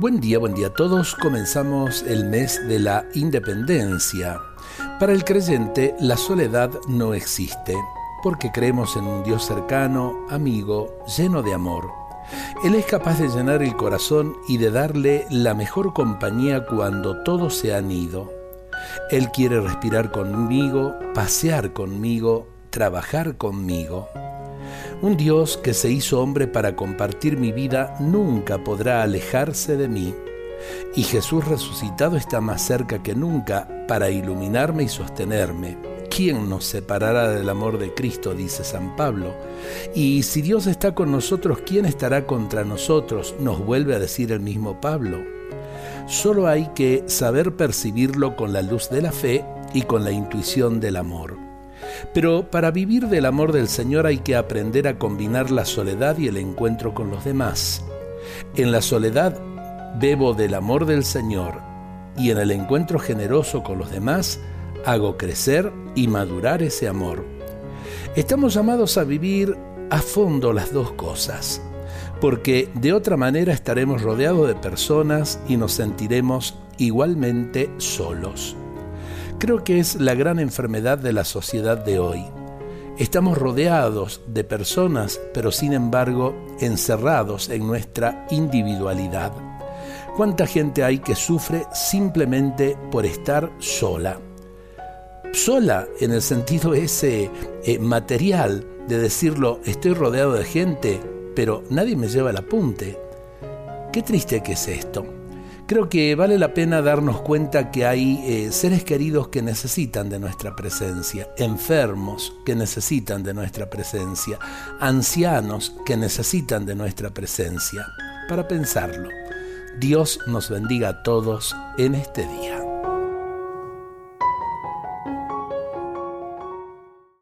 Buen día, buen día a todos. Comenzamos el mes de la independencia. Para el creyente, la soledad no existe, porque creemos en un Dios cercano, amigo, lleno de amor. Él es capaz de llenar el corazón y de darle la mejor compañía cuando todos se han ido. Él quiere respirar conmigo, pasear conmigo, trabajar conmigo. Un Dios que se hizo hombre para compartir mi vida nunca podrá alejarse de mí. Y Jesús resucitado está más cerca que nunca para iluminarme y sostenerme. ¿Quién nos separará del amor de Cristo? dice San Pablo. Y si Dios está con nosotros, ¿quién estará contra nosotros? nos vuelve a decir el mismo Pablo. Solo hay que saber percibirlo con la luz de la fe y con la intuición del amor. Pero para vivir del amor del Señor hay que aprender a combinar la soledad y el encuentro con los demás. En la soledad bebo del amor del Señor y en el encuentro generoso con los demás hago crecer y madurar ese amor. Estamos llamados a vivir a fondo las dos cosas, porque de otra manera estaremos rodeados de personas y nos sentiremos igualmente solos. Creo que es la gran enfermedad de la sociedad de hoy. Estamos rodeados de personas, pero sin embargo encerrados en nuestra individualidad. ¿Cuánta gente hay que sufre simplemente por estar sola? Sola en el sentido ese eh, material de decirlo, estoy rodeado de gente, pero nadie me lleva el apunte. Qué triste que es esto. Creo que vale la pena darnos cuenta que hay eh, seres queridos que necesitan de nuestra presencia, enfermos que necesitan de nuestra presencia, ancianos que necesitan de nuestra presencia. Para pensarlo, Dios nos bendiga a todos en este día.